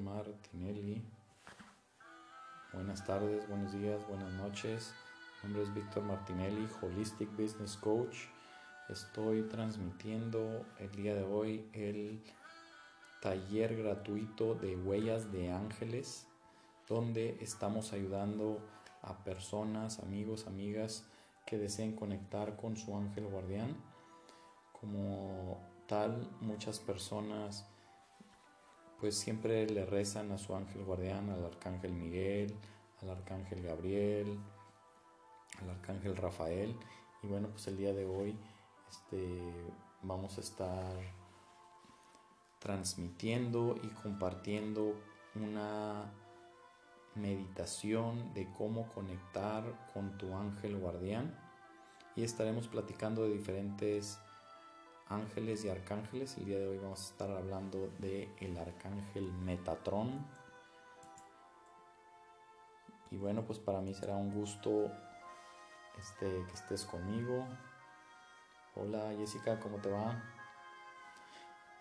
Martinelli. Buenas tardes, buenos días, buenas noches. Mi nombre es Víctor Martinelli, Holistic Business Coach. Estoy transmitiendo el día de hoy el taller gratuito de huellas de ángeles, donde estamos ayudando a personas, amigos, amigas que deseen conectar con su ángel guardián. Como tal, muchas personas pues siempre le rezan a su ángel guardián, al arcángel Miguel, al arcángel Gabriel, al arcángel Rafael. Y bueno, pues el día de hoy este, vamos a estar transmitiendo y compartiendo una meditación de cómo conectar con tu ángel guardián y estaremos platicando de diferentes ángeles y arcángeles. El día de hoy vamos a estar hablando de el arcángel Metatron. Y bueno, pues para mí será un gusto este, que estés conmigo. Hola Jessica, ¿cómo te va?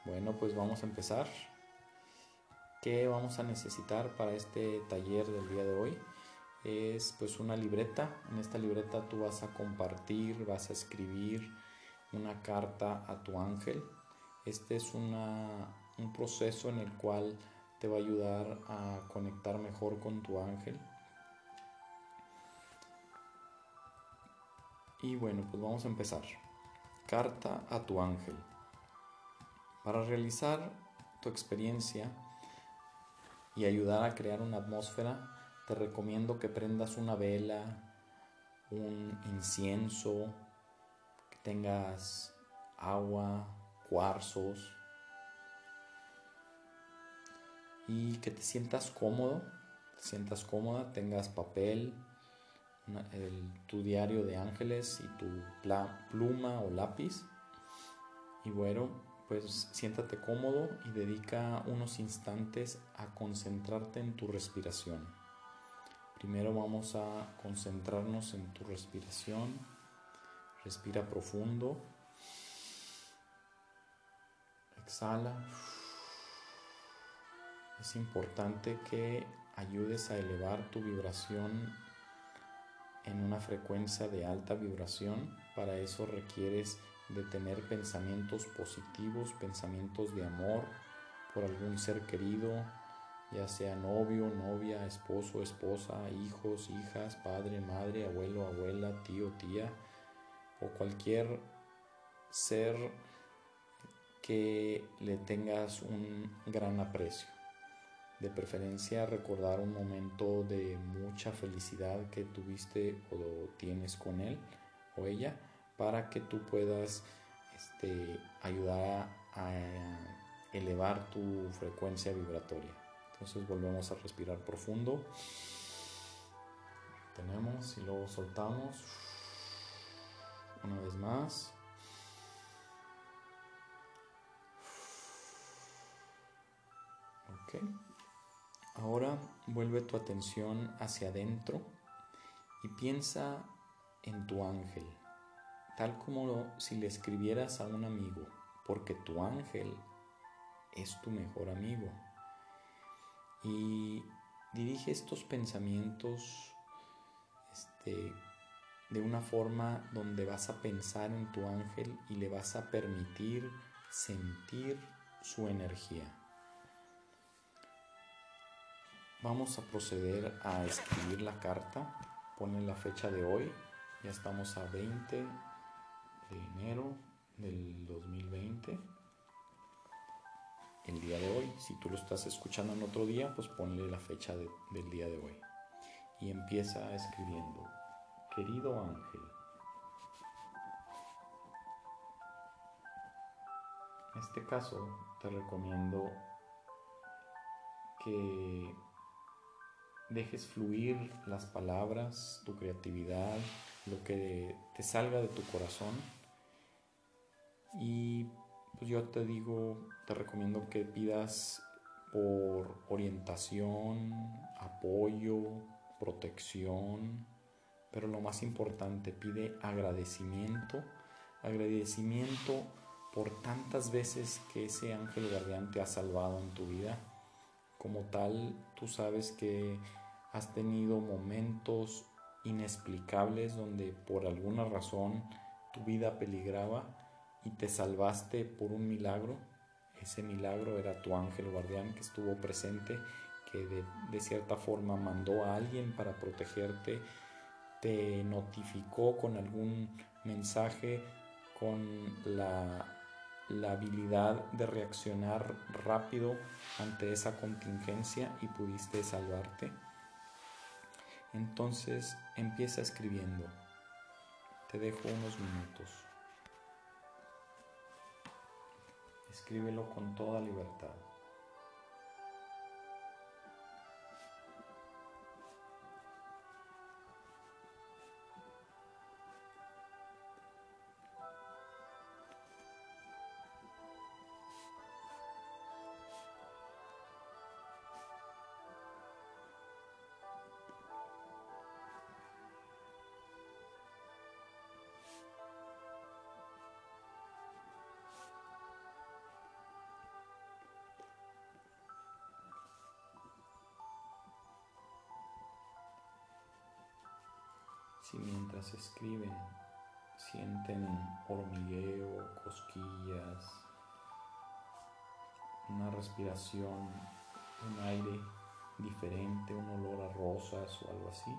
Bueno, pues vamos a empezar. ¿Qué vamos a necesitar para este taller del día de hoy? Es pues una libreta. En esta libreta tú vas a compartir, vas a escribir una carta a tu ángel. Este es un proceso en el cual te va a ayudar a conectar mejor con tu ángel. Y bueno, pues vamos a empezar. Carta a tu ángel. Para realizar tu experiencia y ayudar a crear una atmósfera, te recomiendo que prendas una vela, un incienso, tengas agua, cuarzos y que te sientas cómodo, te sientas cómoda, tengas papel, tu diario de ángeles y tu pluma o lápiz. Y bueno, pues siéntate cómodo y dedica unos instantes a concentrarte en tu respiración. Primero vamos a concentrarnos en tu respiración Respira profundo. Exhala. Es importante que ayudes a elevar tu vibración en una frecuencia de alta vibración. Para eso requieres de tener pensamientos positivos, pensamientos de amor por algún ser querido, ya sea novio, novia, esposo, esposa, hijos, hijas, padre, madre, abuelo, abuela, tío, tía o cualquier ser que le tengas un gran aprecio. De preferencia recordar un momento de mucha felicidad que tuviste o tienes con él o ella para que tú puedas este, ayudar a, elevar tu frecuencia vibratoria. Entonces volvemos a respirar profundo. Tenemos y luego soltamos. Una vez más. Ok. Ahora vuelve tu atención hacia adentro y piensa en tu ángel, tal como si le escribieras a un amigo, porque tu ángel es tu mejor amigo. Y dirige estos pensamientos este, de una forma donde vas a pensar en tu ángel y le vas a permitir sentir su energía. Vamos a proceder a escribir la carta. Pone la fecha de hoy. Ya estamos a 20 de enero del 2020. El día de hoy. Si tú lo estás escuchando en otro día, pues ponle la fecha del día de hoy. Y empieza escribiendo querido ángel. En este caso te recomiendo que dejes fluir las palabras, tu creatividad, lo que te salga de tu corazón. Y pues yo te digo, te recomiendo que pidas por orientación, apoyo, protección, pero lo más importante, pide agradecimiento, agradecimiento por tantas veces que ese ángel guardián te ha salvado en tu vida, como tal, tú sabes que has tenido momentos inexplicables donde por alguna razón tu vida peligraba y te salvaste por un milagro. Ese milagro era tu ángel guardián que estuvo presente, que de, cierta forma mandó a alguien para protegerte, te notificó con algún mensaje, con la la habilidad de reaccionar rápido ante esa contingencia y pudiste salvarte. Entonces empieza escribiendo. Te dejo unos minutos. Escríbelo con toda libertad. Si mientras escriben sienten hormigueo, cosquillas, una respiración, un aire diferente, un olor a rosas o algo así,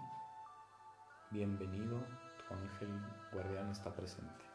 bienvenido, tu ángel guardián está presente.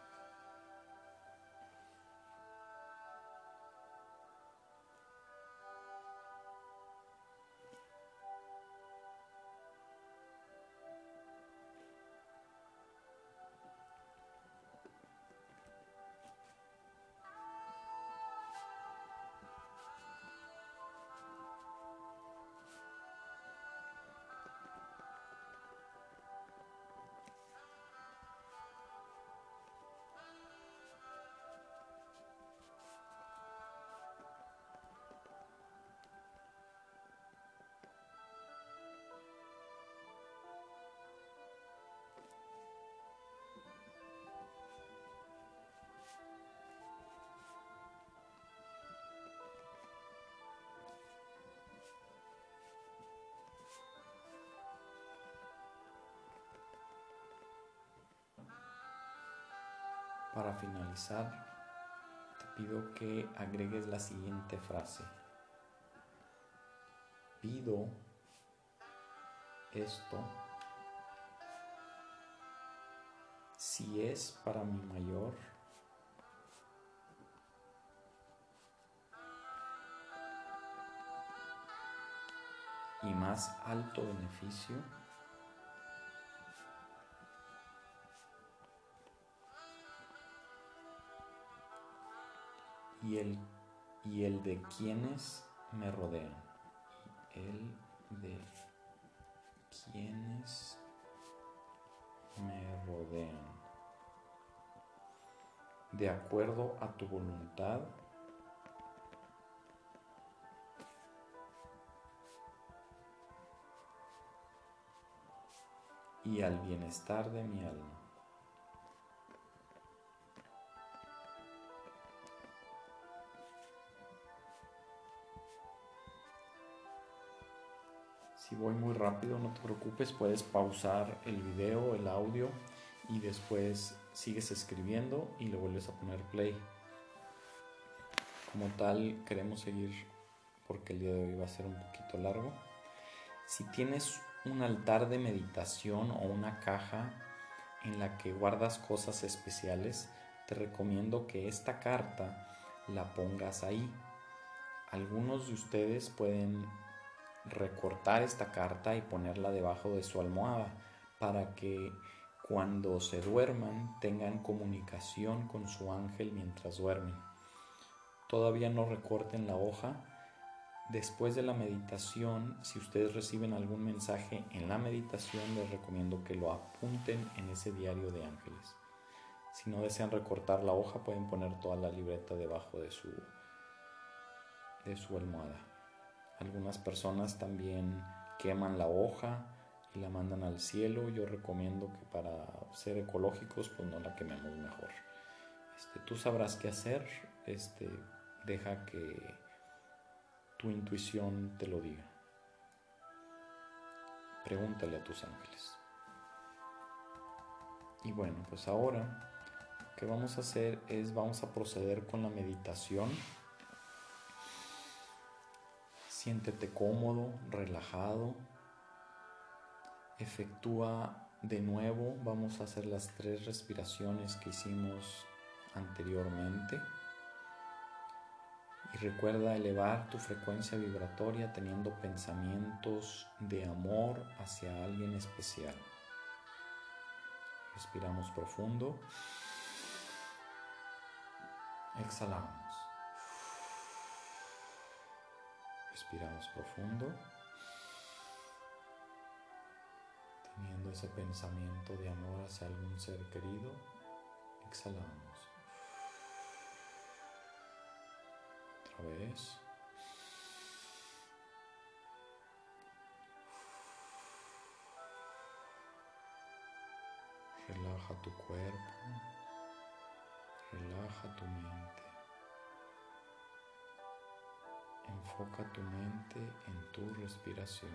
Para finalizar, te pido que agregues la siguiente frase. Pido esto si es para mi mayor y más alto beneficio y el, y el de quienes me rodean. El de quienes me rodean. De acuerdo a tu voluntad. y al bienestar de mi alma. Si voy muy rápido, no te preocupes, puedes pausar el video, el audio y después sigues escribiendo y le vuelves a poner play. Como tal, queremos seguir porque el día de hoy va a ser un poquito largo. Si tienes un altar de meditación o una caja en la que guardas cosas especiales, te recomiendo que esta carta la pongas ahí. Algunos de ustedes pueden recortar esta carta y ponerla debajo de su almohada para que cuando se duerman tengan comunicación con su ángel mientras duermen. Todavía no recorten la hoja. Después de la meditación, si ustedes reciben algún mensaje en la meditación, les recomiendo que lo apunten en ese diario de ángeles. Si no desean recortar la hoja, pueden poner toda la libreta debajo de su, de su almohada. Algunas personas también queman la hoja y la mandan al cielo. Yo recomiendo que para ser ecológicos, pues no la quememos mejor. Este, tú sabrás qué hacer. Este, deja que tu intuición te lo diga. Pregúntale a tus ángeles. Y bueno, pues ahora lo que vamos a hacer es vamos a proceder con la meditación. Siéntete cómodo, relajado. Efectúa de nuevo, vamos a hacer las tres respiraciones que hicimos anteriormente. Y recuerda elevar tu frecuencia vibratoria teniendo pensamientos de amor hacia alguien especial. Respiramos profundo. Exhalamos. Respiramos profundo. Teniendo ese pensamiento de amor hacia algún ser querido, exhalamos. Otra vez. Relaja tu cuerpo, relaja tu mente. Enfoca tu mente en tu respiración.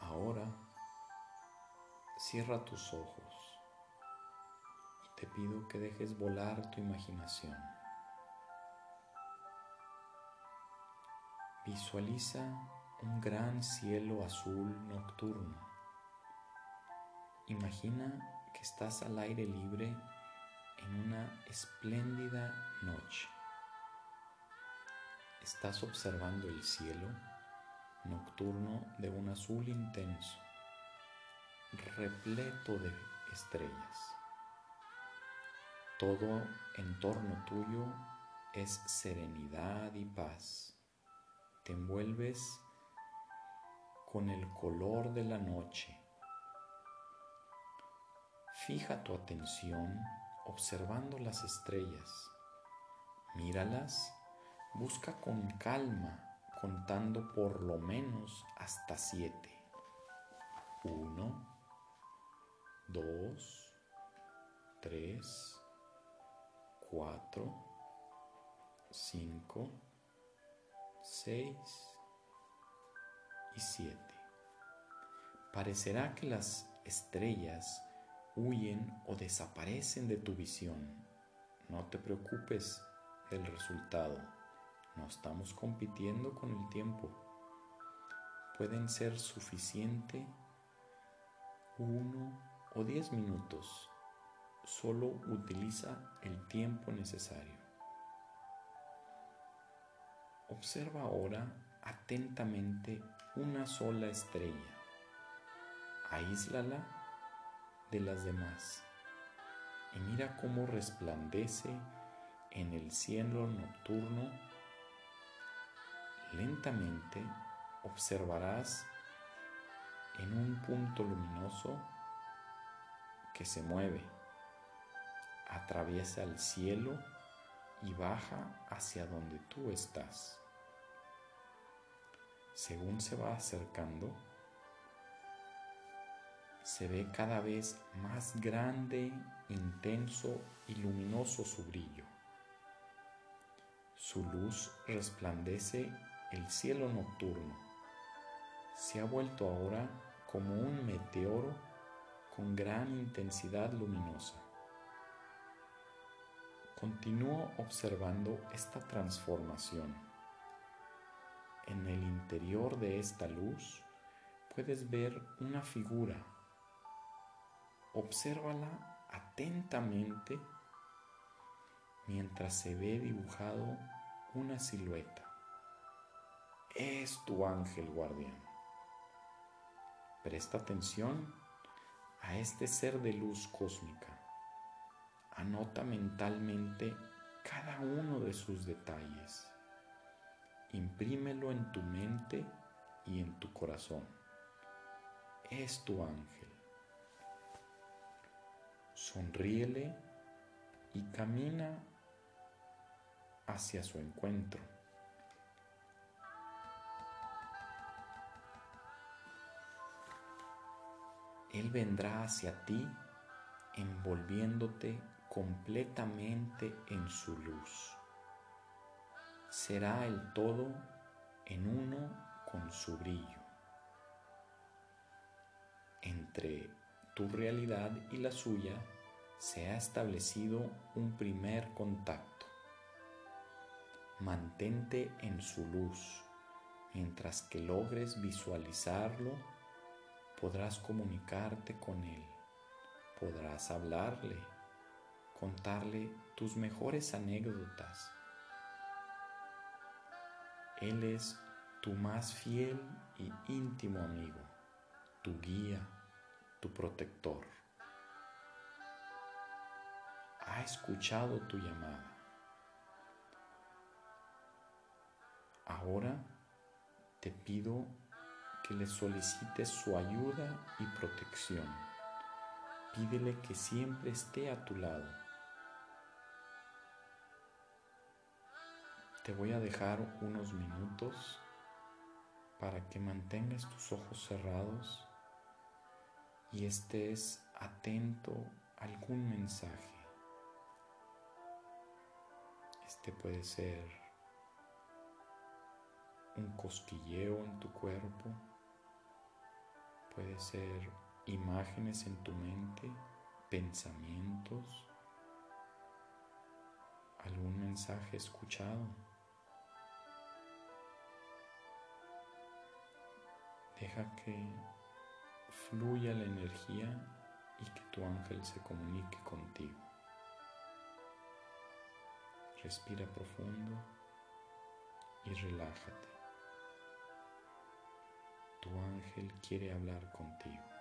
Ahora cierra tus ojos y te pido que dejes volar tu imaginación. Visualiza un gran cielo azul nocturno. Imagina que estás al aire libre en una espléndida noche. Estás observando el cielo nocturno de un azul intenso, repleto de estrellas. Todo en torno tuyo es serenidad y paz te envuelves con el color de la noche. Fija tu atención observando las estrellas. Míralas, busca con calma, contando por lo menos hasta siete. Uno, dos, tres, cuatro, cinco, 6 y 7. Parecerá que las estrellas huyen o desaparecen de tu visión. No te preocupes del resultado. No estamos compitiendo con el tiempo. Pueden ser suficiente uno o diez minutos. Solo utiliza el tiempo necesario. Observa ahora atentamente una sola estrella. Aíslala de las demás y mira cómo resplandece en el cielo nocturno. Lentamente observarás en un punto luminoso que se mueve, atraviesa el cielo y baja hacia donde tú estás. Según se va acercando, se ve cada vez más grande, intenso y luminoso su brillo. Su luz resplandece el cielo nocturno. Se ha vuelto ahora como un meteoro con gran intensidad luminosa. Continúo observando esta transformación. En el interior de esta luz puedes ver una figura. Obsérvala atentamente mientras se ve dibujado una silueta. Es tu ángel guardián. Presta atención a este ser de luz cósmica Anota mentalmente cada uno de sus detalles. Imprímelo en tu mente y en tu corazón. Es tu ángel. Sonríele y camina hacia su encuentro. Él vendrá hacia ti en envolviéndote completamente en su luz. Será el todo en uno con su brillo. Entre tu realidad y la suya se ha establecido un primer contacto. Mantente en su luz. Mientras que logres visualizarlo, podrás comunicarte con él, podrás hablarle, contarle tus mejores anécdotas. Él es tu más fiel y íntimo amigo, tu guía, tu protector. Ha escuchado tu llamada. Ahora te pido que le solicites su ayuda y protección. Pídele que siempre esté a tu lado. Te voy a dejar unos minutos para que mantengas tus ojos cerrados y estés atento a algún mensaje. Este puede ser un cosquilleo en tu cuerpo, puede ser imágenes en tu mente, pensamientos, algún mensaje escuchado. Deja que fluya la energía y que tu ángel se comunique contigo. Respira profundo y relájate. Tu ángel quiere hablar contigo.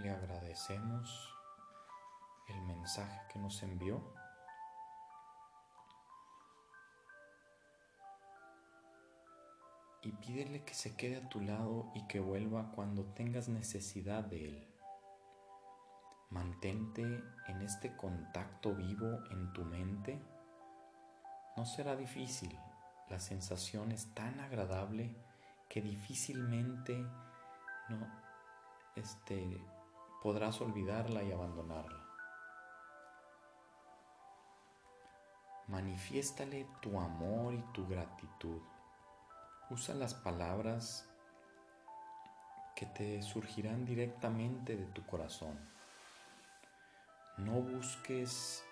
Le agradecemos el mensaje que nos envió. Y pídele que se quede a tu lado y que vuelva cuando tengas necesidad de él. Mantente en este contacto vivo en tu mente. No será difícil. La sensación es tan agradable que difícilmente no este, podrás olvidarla y abandonarla. Manifiéstale tu amor y tu gratitud. Usa las palabras que te surgirán directamente de tu corazón. No busques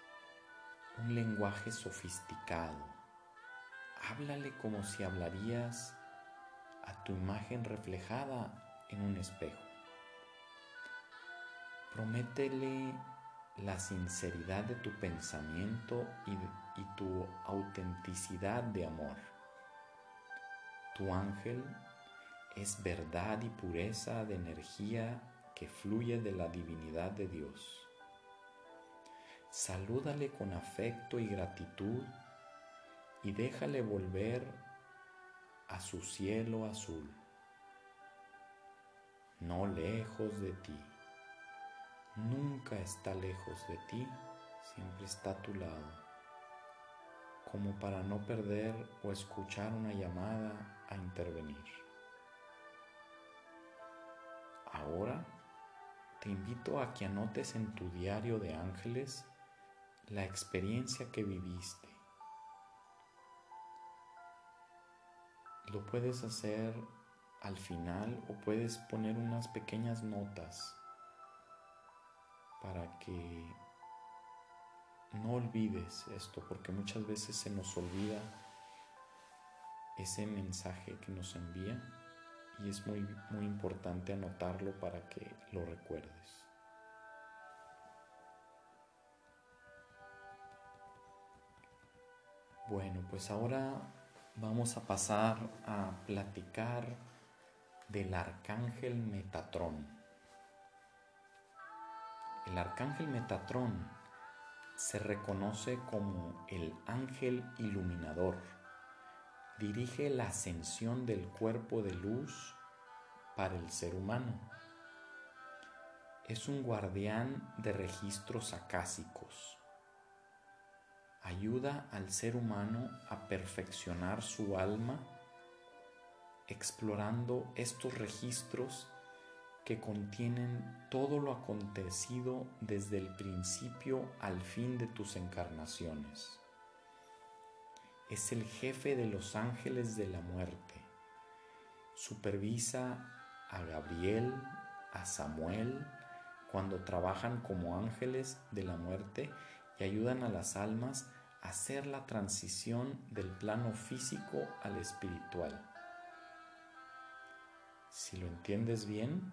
un lenguaje sofisticado. Háblale como si hablarías a tu imagen reflejada en un espejo. Prométele la sinceridad de tu pensamiento y, tu autenticidad de amor. Tu ángel es verdad y pureza de energía que fluye de la divinidad de Dios. Salúdale con afecto y gratitud y déjale volver a su cielo azul, no lejos de ti. Nunca está lejos de ti, siempre está a tu lado, como para no perder o escuchar una llamada a intervenir. Ahora te invito a que anotes en tu diario de ángeles la experiencia que viviste. Lo puedes hacer al final o puedes poner unas pequeñas notas para que no olvides esto, porque muchas veces se nos olvida ese mensaje que nos envía y es muy, muy importante anotarlo para que lo recuerdes. Bueno, pues ahora vamos a pasar a platicar del arcángel Metatrón. El arcángel Metatrón se reconoce como el ángel iluminador. Dirige la ascensión del cuerpo de luz para el ser humano. Es un guardián de registros acásicos ayuda al ser humano a perfeccionar su alma explorando estos registros que contienen todo lo acontecido desde el principio al fin de tus encarnaciones. Es el jefe de los ángeles de la muerte. Supervisa a Gabriel, a Samuel, cuando trabajan como ángeles de la muerte y ayudan a las almas a hacer la transición del plano físico al espiritual. Si lo entiendes bien,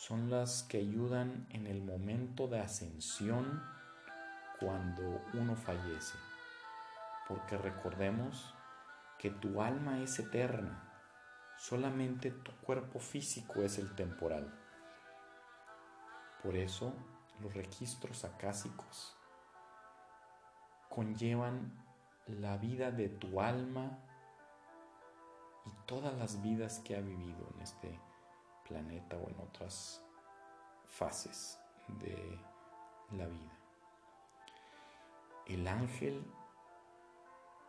son las que ayudan en el momento de ascensión cuando uno fallece. Porque recordemos que tu alma es eterna, solamente tu cuerpo físico es el temporal. Por eso los registros acásicos conllevan la vida de tu alma y todas las vidas que ha vivido en este planeta o en otras fases de la vida. El ángel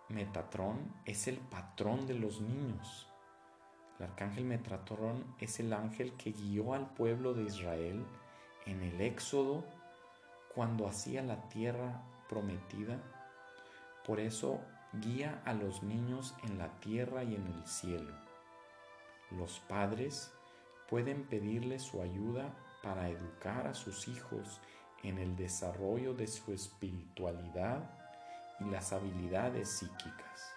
Metatrón es el patrón de los niños. El arcángel Metatrón es el ángel que guió al pueblo de Israel en el éxodo cuando hacía la tierra prometida. Por eso guía a los niños en la tierra y en el cielo. Los padres pueden pedirle su ayuda para educar a sus hijos en el desarrollo de su espiritualidad y las habilidades psíquicas.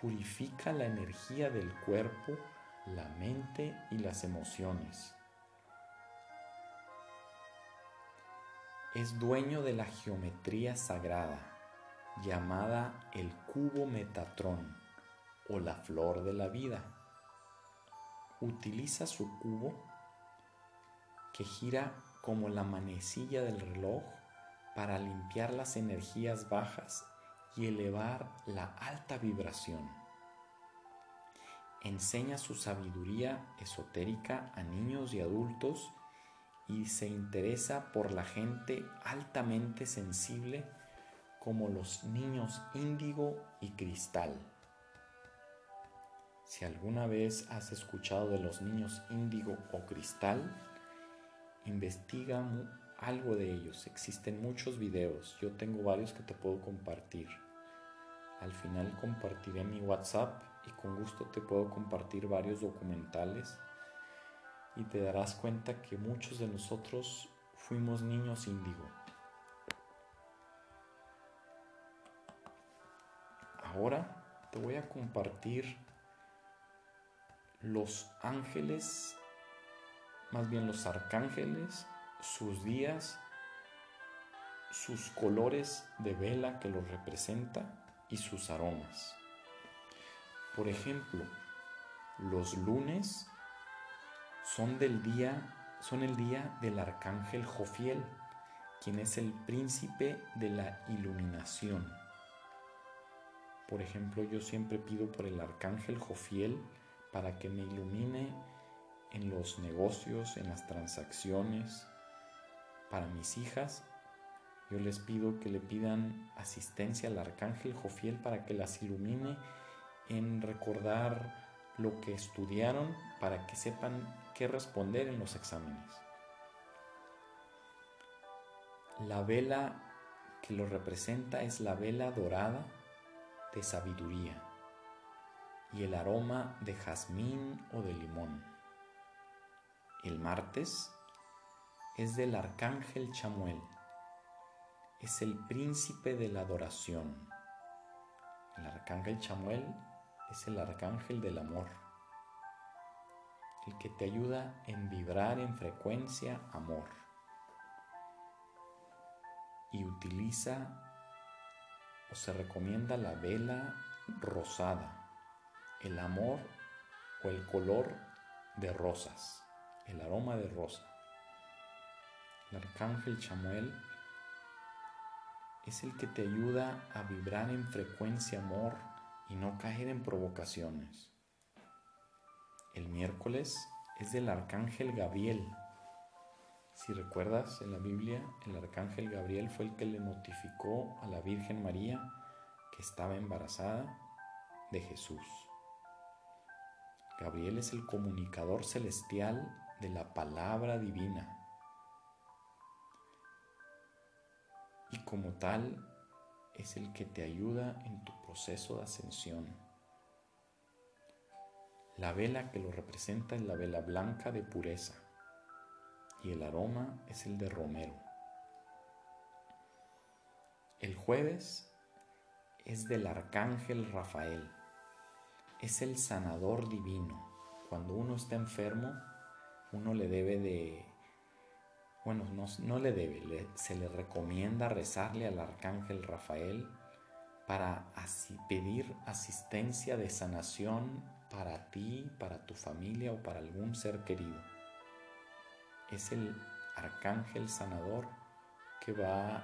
Purifica la energía del cuerpo, la mente y las emociones es dueño de la geometría sagrada, llamada el cubo Metatrón o la flor de la vida. Utiliza su cubo que gira como la manecilla del reloj para limpiar las energías bajas y elevar la alta vibración. Enseña su sabiduría esotérica a niños y adultos y se interesa por la gente altamente sensible como los niños índigo y cristal. Si alguna vez has escuchado de los niños índigo o cristal, investiga algo de ellos. Existen muchos videos. Yo tengo varios que te puedo compartir. Al final compartiré mi WhatsApp y con gusto te puedo compartir varios documentales y te darás cuenta que muchos de nosotros fuimos niños índigo. Ahora te voy a compartir los ángeles, más bien los arcángeles, sus días, sus colores de vela que los representa y sus aromas. Por ejemplo, los lunes son del día son el día del arcángel Jofiel, quien es el príncipe de la iluminación. Por ejemplo, yo siempre pido por el arcángel Jofiel para que me ilumine en los negocios, en las transacciones. Para mis hijas, yo les pido que le pidan asistencia al arcángel Jofiel para que las ilumine en recordar lo que estudiaron para que sepan qué responder en los exámenes. La vela que lo representa es la vela dorada de sabiduría y el aroma de jazmín o de limón. El martes es del arcángel Chamuel, es el príncipe de la adoración. El arcángel Chamuel es el arcángel del amor, el que te ayuda en vibrar en frecuencia amor y utiliza o se recomienda la vela rosada, el amor o el color de rosas, el aroma de rosa. El arcángel Chamuel es el que te ayuda a vibrar en frecuencia amor y no caer en provocaciones. El miércoles es del arcángel Gabriel. Si recuerdas en la Biblia, el arcángel Gabriel fue el que le notificó a la Virgen María que estaba embarazada de Jesús. Gabriel es el comunicador celestial de la palabra divina. Y como tal, es el que te ayuda en tu proceso de ascensión. La vela que lo representa es la vela blanca de pureza y el aroma es el de romero. El jueves es del arcángel Rafael. Es el sanador divino. Cuando uno está enfermo, uno le debe de bueno, no, le debe, se le recomienda rezarle al arcángel Rafael para así pedir asistencia de sanación para ti, para tu familia o para algún ser querido. Es el arcángel sanador que va a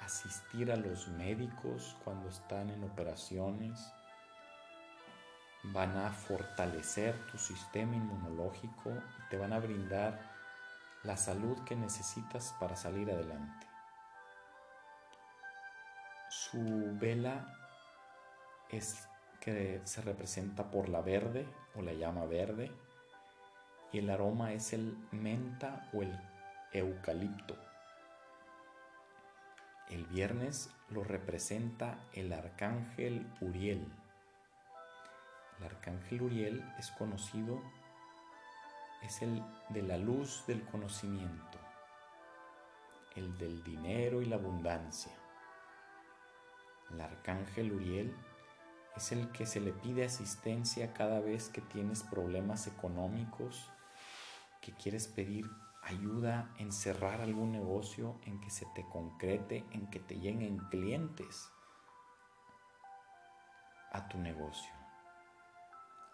asistir a los médicos cuando están en operaciones, van a fortalecer tu sistema inmunológico y te van a brindar la salud que necesitas para salir adelante. Su vela es que se representa por la verde o la llama verde y el aroma es el menta o el eucalipto. El viernes lo representa el arcángel Uriel. El arcángel Uriel es conocido es el de la luz del conocimiento, el del dinero y la abundancia. El arcángel Uriel es el que se le pide asistencia cada vez que tienes problemas económicos, que quieres pedir ayuda en cerrar algún negocio, en que se te concrete, en que te lleguen clientes a tu negocio.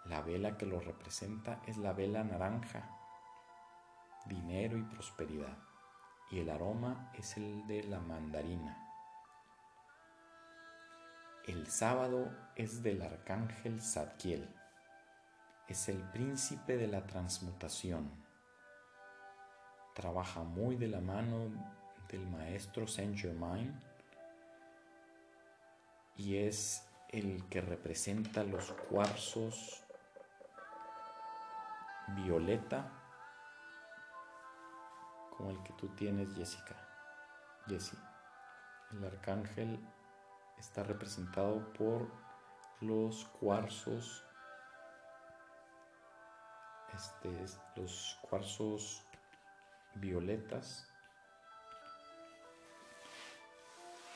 La vela que lo representa es la vela naranja dinero y prosperidad. Y el aroma es el de la mandarina. El sábado es del arcángel Zadkiel. Es el príncipe de la transmutación. Trabaja muy de la mano del maestro Saint Germain y es el que representa los cuarzos violeta como el que tú tienes, Jessica. Jessie. El arcángel está representado por los cuarzos, este, los cuarzos violetas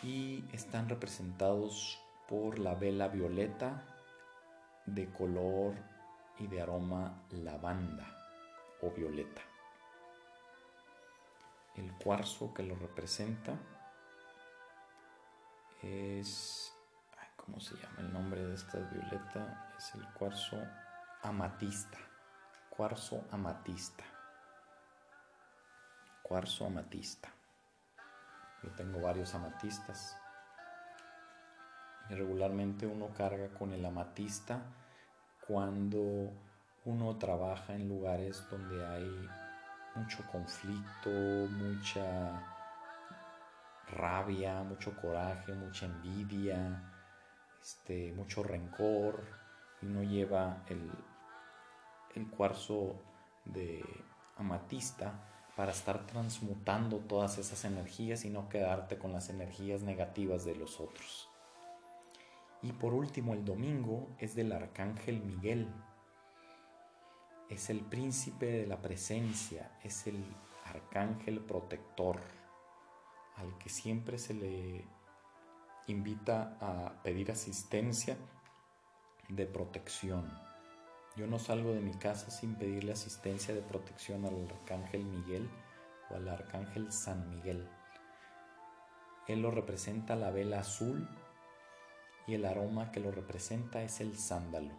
y están representados por la vela violeta de color y de aroma lavanda o violeta. El cuarzo que lo representa es, ¿cómo se llama el nombre de esta violeta? Es el cuarzo amatista, cuarzo amatista, cuarzo amatista. Yo tengo varios amatistas. Y regularmente uno carga con el amatista cuando uno trabaja en lugares donde hay mucho conflicto, mucha rabia, mucho coraje, mucha envidia, este, mucho rencor, y uno lleva el, el cuarzo de amatista para estar transmutando todas esas energías y no quedarte con las energías negativas de los otros. Y por último, el domingo es del arcángel Miguel. Es el príncipe de la presencia, es el arcángel protector al que siempre se le invita a pedir asistencia de protección. Yo no salgo de mi casa sin pedirle asistencia de protección al arcángel Miguel o al arcángel San Miguel. Él lo representa la vela azul y el aroma que lo representa es el sándalo.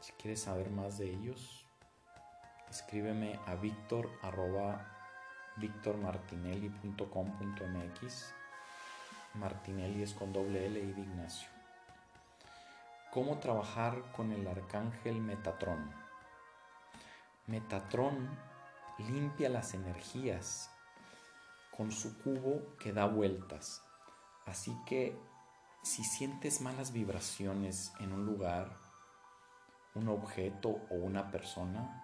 Si quieres saber más de ellos, escríbeme a victor victormartinelli.com.mx. Martinelli es con doble L y de Ignacio. ¿Cómo trabajar con el arcángel Metatrón? Metatrón limpia las energías con su cubo que da vueltas. Así que si sientes malas vibraciones en un lugar, un objeto o una persona,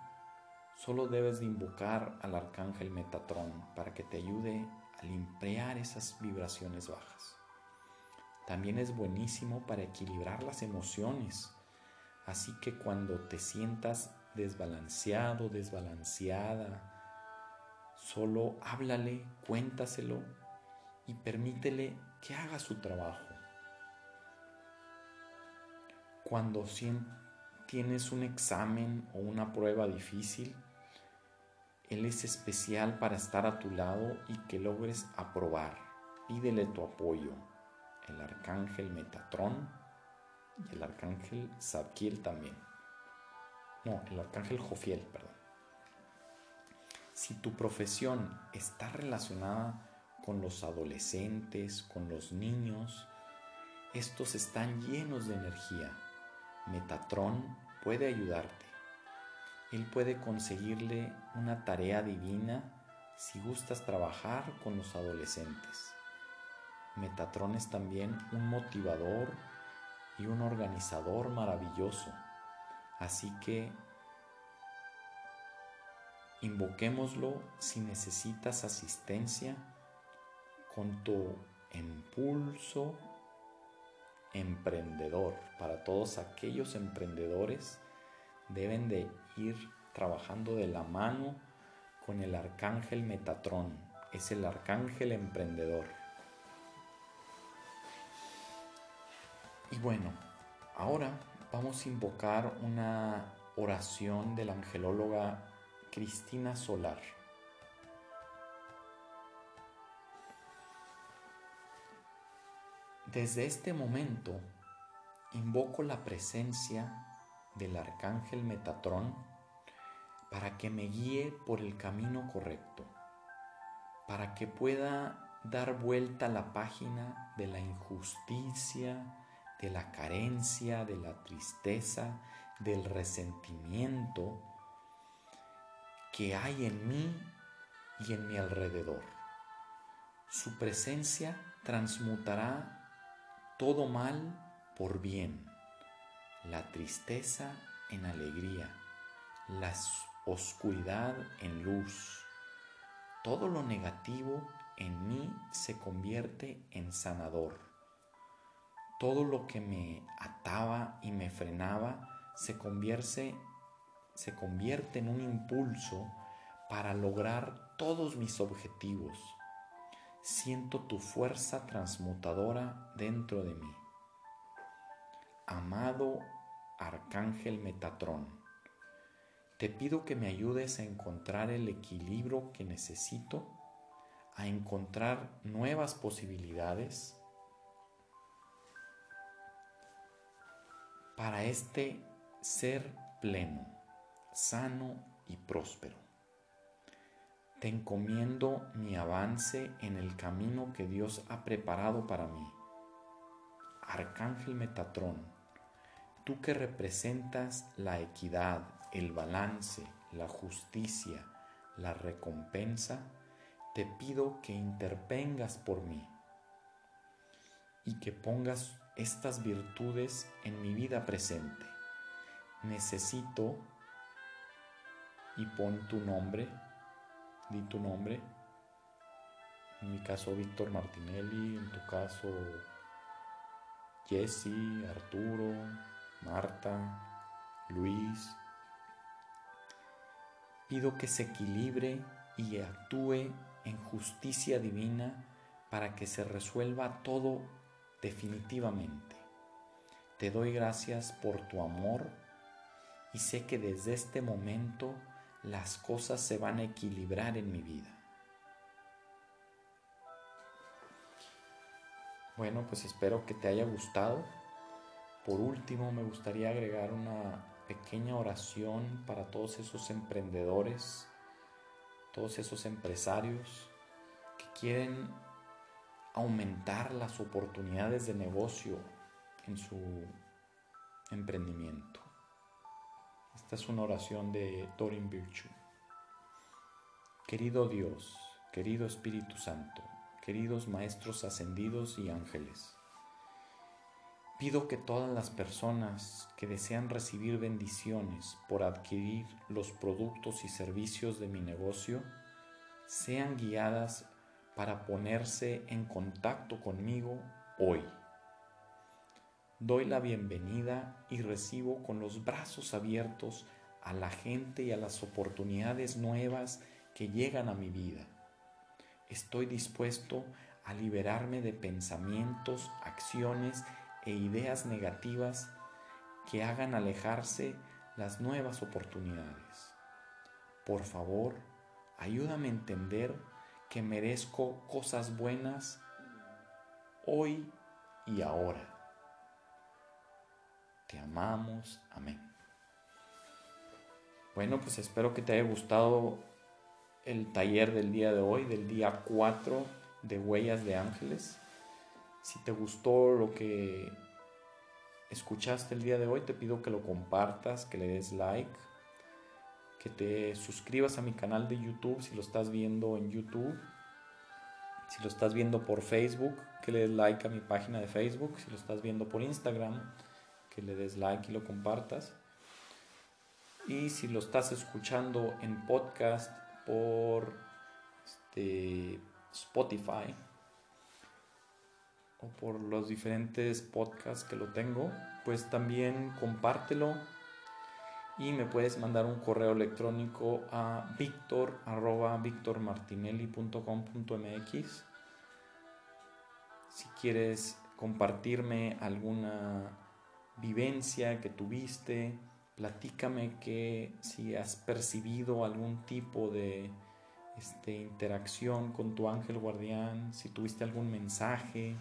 Solo debes de invocar al arcángel Metatrón para que te ayude a limpiar esas vibraciones bajas. También es buenísimo para equilibrar las emociones. Así que cuando te sientas desbalanceado, desbalanceada, solo háblale, cuéntaselo y permítele que haga su trabajo. Cuando tienes un examen o una prueba difícil, él es especial para estar a tu lado y que logres aprobar. Pídele tu apoyo. El arcángel Metatrón y el arcángel Zadkiel también. No, el arcángel Jofiel, perdón. Si tu profesión está relacionada con los adolescentes, con los niños, estos están llenos de energía. Metatrón puede ayudarte. Él puede conseguirle una tarea divina si gustas trabajar con los adolescentes. Metatrón es también un motivador y un organizador maravilloso. Así que invoquémoslo si necesitas asistencia con tu impulso emprendedor. Para todos aquellos emprendedores deben de ir trabajando de la mano con el arcángel Metatrón. Es el arcángel emprendedor. Y bueno, ahora vamos a invocar una oración de la angelóloga Cristina Solar. Desde este momento invoco la presencia del arcángel Metatrón para que me guíe por el camino correcto, para que pueda dar vuelta a la página de la injusticia, de la carencia, de la tristeza, del resentimiento que hay en mí y en mi alrededor. Su presencia transmutará todo mal por bien, la tristeza en alegría, la oscuridad en luz. Todo lo negativo en mí se convierte en sanador. Todo lo que me ataba y me frenaba se convierte, se convierte en un impulso para lograr todos mis objetivos. Siento tu fuerza transmutadora dentro de mí. Amado Arcángel Metatrón, te pido que me ayudes a encontrar el equilibrio que necesito, a encontrar nuevas posibilidades para este ser pleno, sano y próspero. Te encomiendo mi avance en el camino que Dios ha preparado para mí. Arcángel Metatrón, tú que representas la equidad, el balance, la justicia, la recompensa, te pido que intervengas por mí y que pongas estas virtudes en mi vida presente. Necesito y pon tu nombre, di tu nombre. En mi caso Víctor Martinelli, en tu caso Jesse, Arturo, Marta, Luis, Pido que se equilibre y actúe en justicia divina para que se resuelva todo definitivamente. Te doy gracias por tu amor y sé que desde este momento las cosas se van a equilibrar en mi vida. Bueno, pues espero que te haya gustado. Por último, me gustaría agregar una pequeña oración para todos esos emprendedores, todos esos empresarios que quieren aumentar las oportunidades de negocio en su emprendimiento. Esta es una oración de Dorin Virtue. Querido Dios, querido Espíritu Santo, queridos Maestros ascendidos y ángeles, Pido que todas las personas que desean recibir bendiciones por adquirir los productos y servicios de mi negocio sean guiadas para ponerse en contacto conmigo hoy. Doy la bienvenida y recibo con los brazos abiertos a la gente y a las oportunidades nuevas que llegan a mi vida. Estoy dispuesto a liberarme de pensamientos, acciones e ideas negativas que hagan alejarse las nuevas oportunidades. Por favor, ayúdame a entender que merezco cosas buenas hoy y ahora. Te amamos. Amén. Bueno, pues espero que te haya gustado el taller del día de hoy, del día 4 de Huellas de Ángeles. Si te gustó lo que escuchaste el día de hoy, te pido que lo compartas, que le des like, que te suscribas a mi canal de YouTube si lo estás viendo en YouTube. Si lo estás viendo por Facebook, que le des like a mi página de Facebook. Si lo estás viendo por Instagram, que le des like y lo compartas. Y si lo estás escuchando en podcast por este, Spotify, o por los diferentes podcasts que lo tengo, pues también compártelo y me puedes mandar un correo electrónico a victor si quieres compartirme alguna vivencia que tuviste, platícame que si has percibido algún tipo de este, interacción con tu ángel guardián, si tuviste algún mensaje,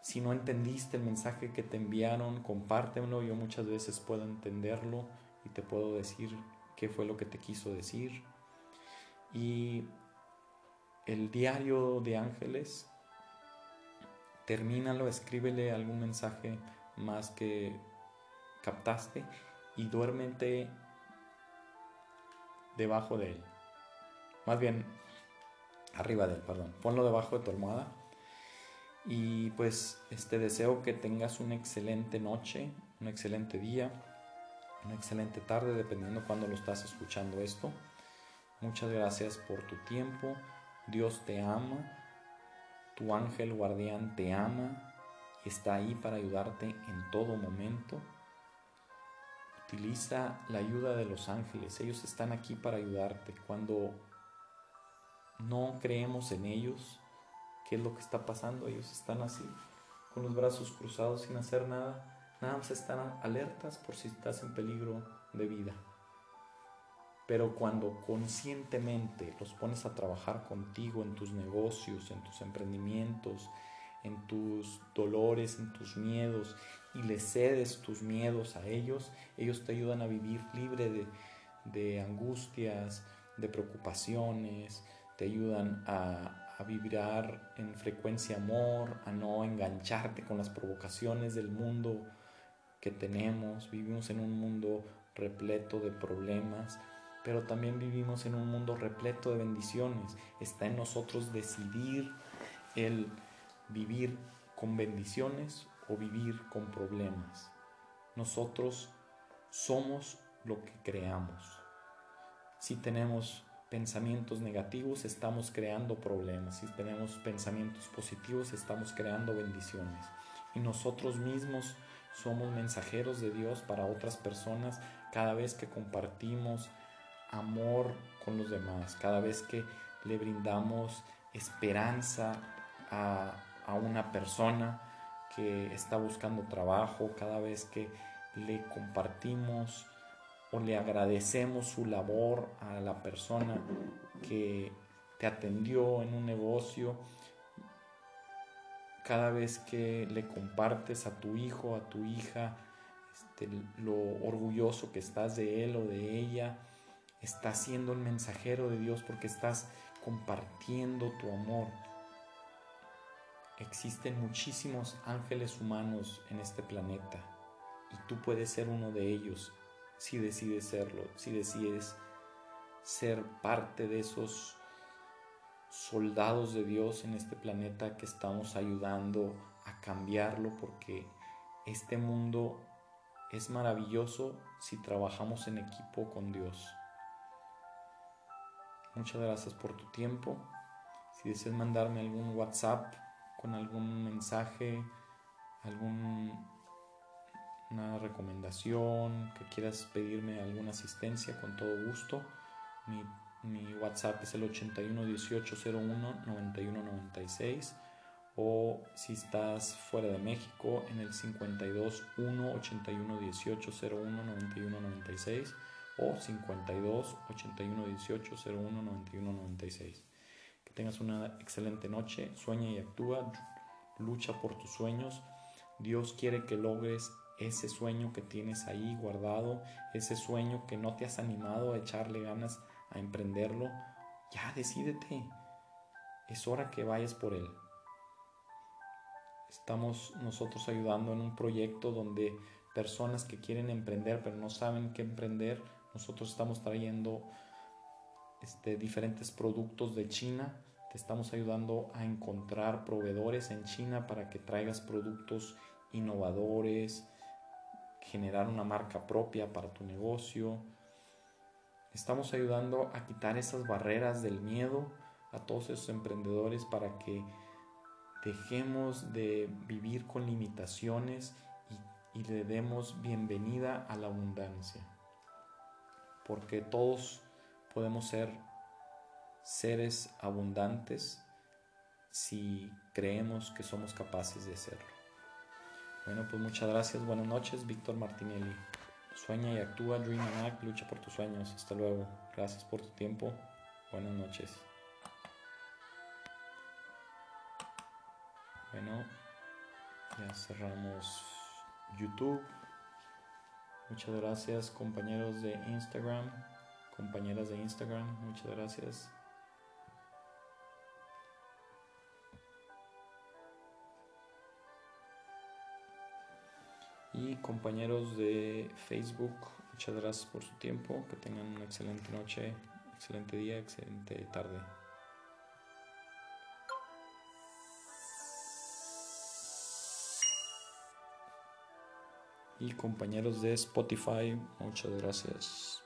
si no entendiste el mensaje que te enviaron, compártemelo. Yo muchas veces puedo entenderlo y te puedo decir qué fue lo que te quiso decir. Y el diario de ángeles, termínalo, escríbele algún mensaje más que captaste y duérmete debajo de él. Más bien, arriba de él, perdón. Ponlo debajo de tu almohada. Y pues este deseo que tengas una excelente noche, un excelente día, una excelente tarde, dependiendo cuando lo estás escuchando esto. Muchas gracias por tu tiempo. Dios te ama. Tu ángel guardián te ama está ahí para ayudarte en todo momento. Utiliza la ayuda de los ángeles. Ellos están aquí para ayudarte. Cuando no creemos en ellos, ¿qué es lo que está pasando? Ellos están así, con los brazos cruzados sin hacer nada. Nada más están alertas por si estás en peligro de vida. Pero cuando conscientemente los pones a trabajar contigo en tus negocios, en tus emprendimientos, en tus dolores, en tus miedos, y le cedes tus miedos a ellos, ellos te ayudan a vivir libre de, de angustias, de preocupaciones, te ayudan a, a vibrar en frecuencia amor, a no engancharte con las provocaciones del mundo que tenemos. Vivimos en un mundo repleto de problemas, pero también vivimos en un mundo repleto de bendiciones. Está en nosotros decidir el vivir con bendiciones o vivir con problemas. Nosotros somos lo que creamos. Si tenemos pensamientos negativos, estamos creando problemas. Si tenemos pensamientos positivos, estamos creando bendiciones. Y nosotros mismos somos mensajeros de Dios para otras personas cada vez que compartimos amor con los demás, cada vez que le brindamos esperanza a, a una persona que está buscando trabajo, cada vez que le compartimos o le agradecemos su labor a la persona que te atendió en un negocio, cada vez que le compartes a tu hijo, a tu hija, este, lo orgulloso que estás de él o de ella, estás siendo el mensajero de Dios porque estás compartiendo tu amor. Existen muchísimos ángeles humanos en este planeta y tú puedes ser uno de ellos si decides serlo, si decides ser parte de esos soldados de Dios en este planeta que estamos ayudando a cambiarlo porque este mundo es maravilloso si trabajamos en equipo con Dios. Muchas gracias por tu tiempo. Si deseas mandarme algún WhatsApp con algún mensaje, alguna recomendación, que quieras pedirme alguna asistencia, con todo gusto. Mi, WhatsApp es el 81 18 01 91 96 o si estás fuera de México en el 52 1 81 18 01 91 96 o 52 81 18 01 91 96 tengas una excelente noche, sueña y actúa, lucha por tus sueños. Dios quiere que logres ese sueño que tienes ahí guardado, ese sueño que no te has animado a echarle ganas a emprenderlo. Ya decídete. Es hora que vayas por él. Estamos nosotros ayudando en un proyecto donde personas que quieren emprender pero no saben qué emprender, nosotros estamos trayendo este, diferentes productos de China. Te estamos ayudando a encontrar proveedores en China para que traigas productos innovadores, generar una marca propia para tu negocio. Estamos ayudando a quitar esas barreras del miedo a todos esos emprendedores para que dejemos de vivir con limitaciones y, y le demos bienvenida a la abundancia. Porque todos podemos ser seres abundantes si creemos que somos capaces de hacerlo. Bueno, pues muchas gracias, buenas noches, Víctor Martinelli. Sueña y actúa, Dream and Act, lucha por tus sueños. Hasta luego. Gracias por tu tiempo. Buenas noches. Bueno, ya cerramos YouTube. Muchas gracias compañeros de Instagram compañeras de Instagram, muchas gracias. Y compañeros de Facebook, muchas gracias por su tiempo, que tengan una excelente noche, excelente día, excelente tarde. y compañeros de Spotify, muchas gracias.